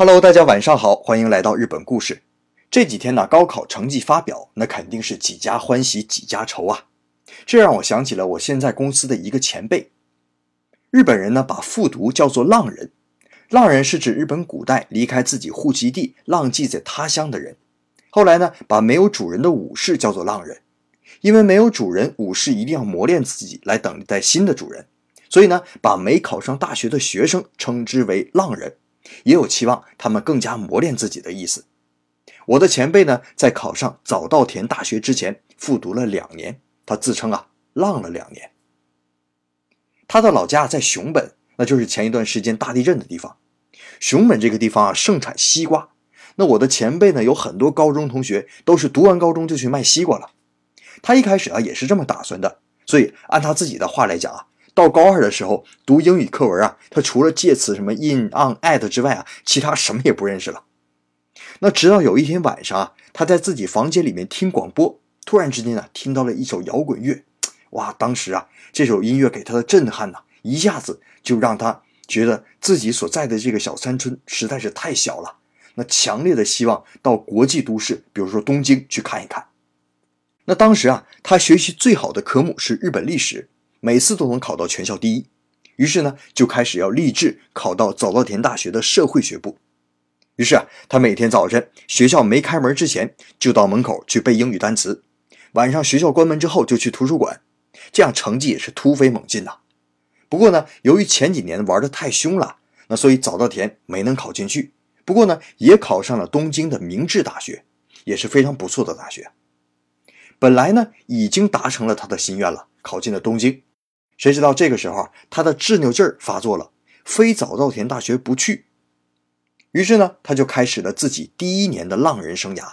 Hello，大家晚上好，欢迎来到日本故事。这几天呢，高考成绩发表，那肯定是几家欢喜几家愁啊。这让我想起了我现在公司的一个前辈。日本人呢，把复读叫做浪人。浪人是指日本古代离开自己户籍地，浪迹在他乡的人。后来呢，把没有主人的武士叫做浪人，因为没有主人，武士一定要磨练自己来等待新的主人，所以呢，把没考上大学的学生称之为浪人，也有期望他们更加磨练自己的意思。我的前辈呢，在考上早稻田大学之前复读了两年，他自称啊，浪了两年。他的老家在熊本，那就是前一段时间大地震的地方。熊本这个地方啊，盛产西瓜。那我的前辈呢，有很多高中同学都是读完高中就去卖西瓜了。他一开始啊，也是这么打算的。所以按他自己的话来讲啊，到高二的时候读英语课文啊，他除了介词什么 in、on、at 之外啊，其他什么也不认识了。那直到有一天晚上啊，他在自己房间里面听广播，突然之间呢，听到了一首摇滚乐。哇！当时啊，这首音乐给他的震撼呢，一下子就让他觉得自己所在的这个小山村实在是太小了。那强烈的希望到国际都市，比如说东京去看一看。那当时啊，他学习最好的科目是日本历史，每次都能考到全校第一。于是呢，就开始要立志考到早稻田大学的社会学部。于是啊，他每天早晨学校没开门之前，就到门口去背英语单词；晚上学校关门之后，就去图书馆。这样成绩也是突飞猛进呐。不过呢，由于前几年玩的太凶了，那所以早稻田没能考进去。不过呢，也考上了东京的明治大学，也是非常不错的大学。本来呢，已经达成了他的心愿了，考进了东京。谁知道这个时候他的执拗劲儿发作了，非早稻田大学不去。于是呢，他就开始了自己第一年的浪人生涯。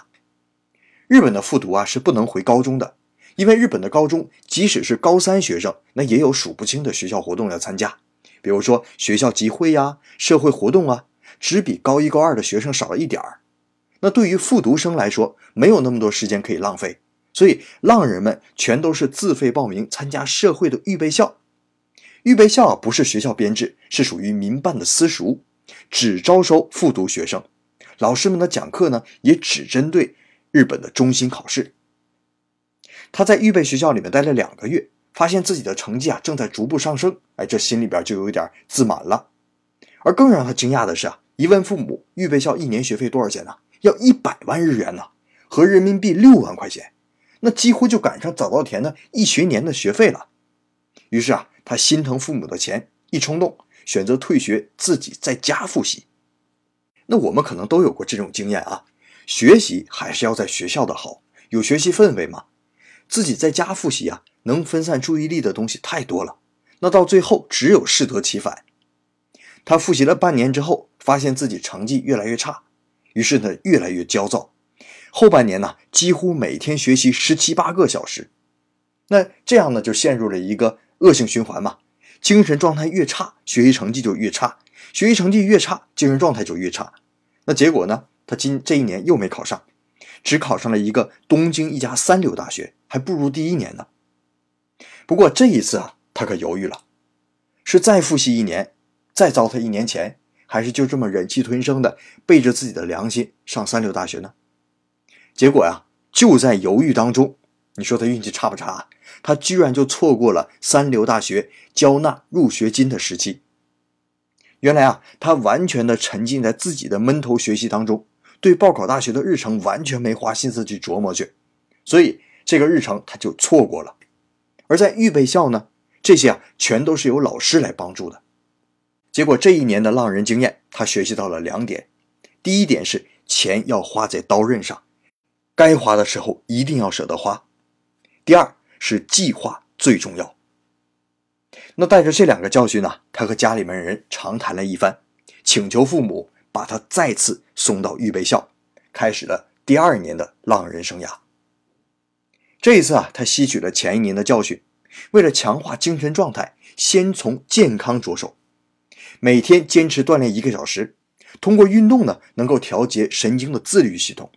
日本的复读啊，是不能回高中的。因为日本的高中，即使是高三学生，那也有数不清的学校活动要参加，比如说学校集会呀、社会活动啊，只比高一高二的学生少了一点儿。那对于复读生来说，没有那么多时间可以浪费，所以浪人们全都是自费报名参加社会的预备校。预备校不是学校编制，是属于民办的私塾，只招收复读学生。老师们的讲课呢，也只针对日本的中心考试。他在预备学校里面待了两个月，发现自己的成绩啊正在逐步上升，哎，这心里边就有点自满了。而更让他惊讶的是啊，一问父母，预备校一年学费多少钱呢？要一百万日元呢，合人民币六万块钱，那几乎就赶上早稻田的一学年的学费了。于是啊，他心疼父母的钱，一冲动选择退学，自己在家复习。那我们可能都有过这种经验啊，学习还是要在学校的好，有学习氛围嘛。自己在家复习啊，能分散注意力的东西太多了，那到最后只有适得其反。他复习了半年之后，发现自己成绩越来越差，于是呢越来越焦躁。后半年呢，几乎每天学习十七八个小时，那这样呢就陷入了一个恶性循环嘛。精神状态越差，学习成绩就越差；学习成绩越差，精神状态就越差。那结果呢，他今这一年又没考上。只考上了一个东京一家三流大学，还不如第一年呢。不过这一次啊，他可犹豫了，是再复习一年，再糟蹋一年钱，还是就这么忍气吞声的背着自己的良心上三流大学呢？结果呀，就在犹豫当中，你说他运气差不差？他居然就错过了三流大学交纳入学金的时期。原来啊，他完全的沉浸在自己的闷头学习当中。对报考大学的日程完全没花心思去琢磨去，所以这个日程他就错过了。而在预备校呢，这些啊全都是由老师来帮助的。结果这一年的浪人经验，他学习到了两点：第一点是钱要花在刀刃上，该花的时候一定要舍得花；第二是计划最重要。那带着这两个教训呢，他和家里面人长谈了一番，请求父母。把他再次送到预备校，开始了第二年的浪人生涯。这一次啊，他吸取了前一年的教训，为了强化精神状态，先从健康着手，每天坚持锻炼一个小时，通过运动呢，能够调节神经的自律系统，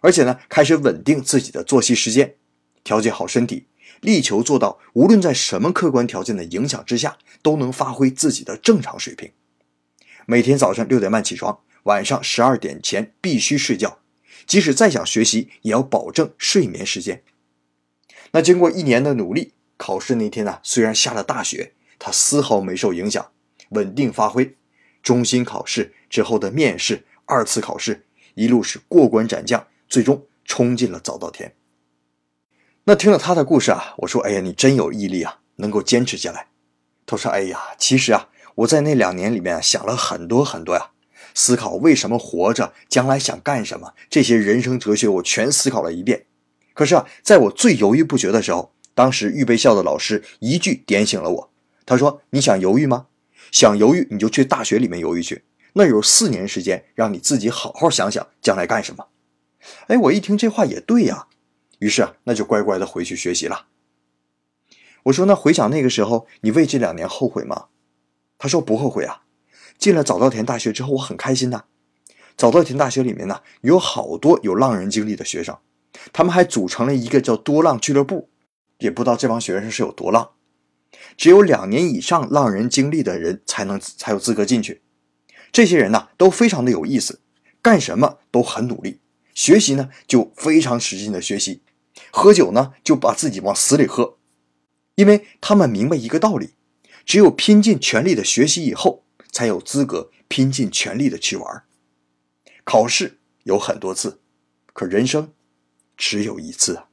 而且呢，开始稳定自己的作息时间，调节好身体，力求做到无论在什么客观条件的影响之下，都能发挥自己的正常水平。每天早上六点半起床，晚上十二点前必须睡觉，即使再想学习，也要保证睡眠时间。那经过一年的努力，考试那天呢，虽然下了大雪，他丝毫没受影响，稳定发挥。中心考试之后的面试、二次考试，一路是过关斩将，最终冲进了早稻田。那听了他的故事啊，我说：“哎呀，你真有毅力啊，能够坚持下来。”他说：“哎呀，其实啊，我在那两年里面想了很多很多呀，思考为什么活着，将来想干什么，这些人生哲学我全思考了一遍。可是啊，在我最犹豫不决的时候，当时预备校的老师一句点醒了我。他说：‘你想犹豫吗？想犹豫你就去大学里面犹豫去，那有四年时间让你自己好好想想将来干什么。’哎，我一听这话也对呀，于是啊，那就乖乖的回去学习了。”我说：“那回想那个时候，你为这两年后悔吗？”他说：“不后悔啊，进了早稻田大学之后，我很开心呐。早稻田大学里面呢，有好多有浪人经历的学生，他们还组成了一个叫多浪俱乐部。也不知道这帮学生是有多浪，只有两年以上浪人经历的人才能才有资格进去。这些人呢，都非常的有意思，干什么都很努力，学习呢就非常使劲的学习，喝酒呢就把自己往死里喝。”因为他们明白一个道理，只有拼尽全力的学习以后，才有资格拼尽全力的去玩。考试有很多次，可人生只有一次啊。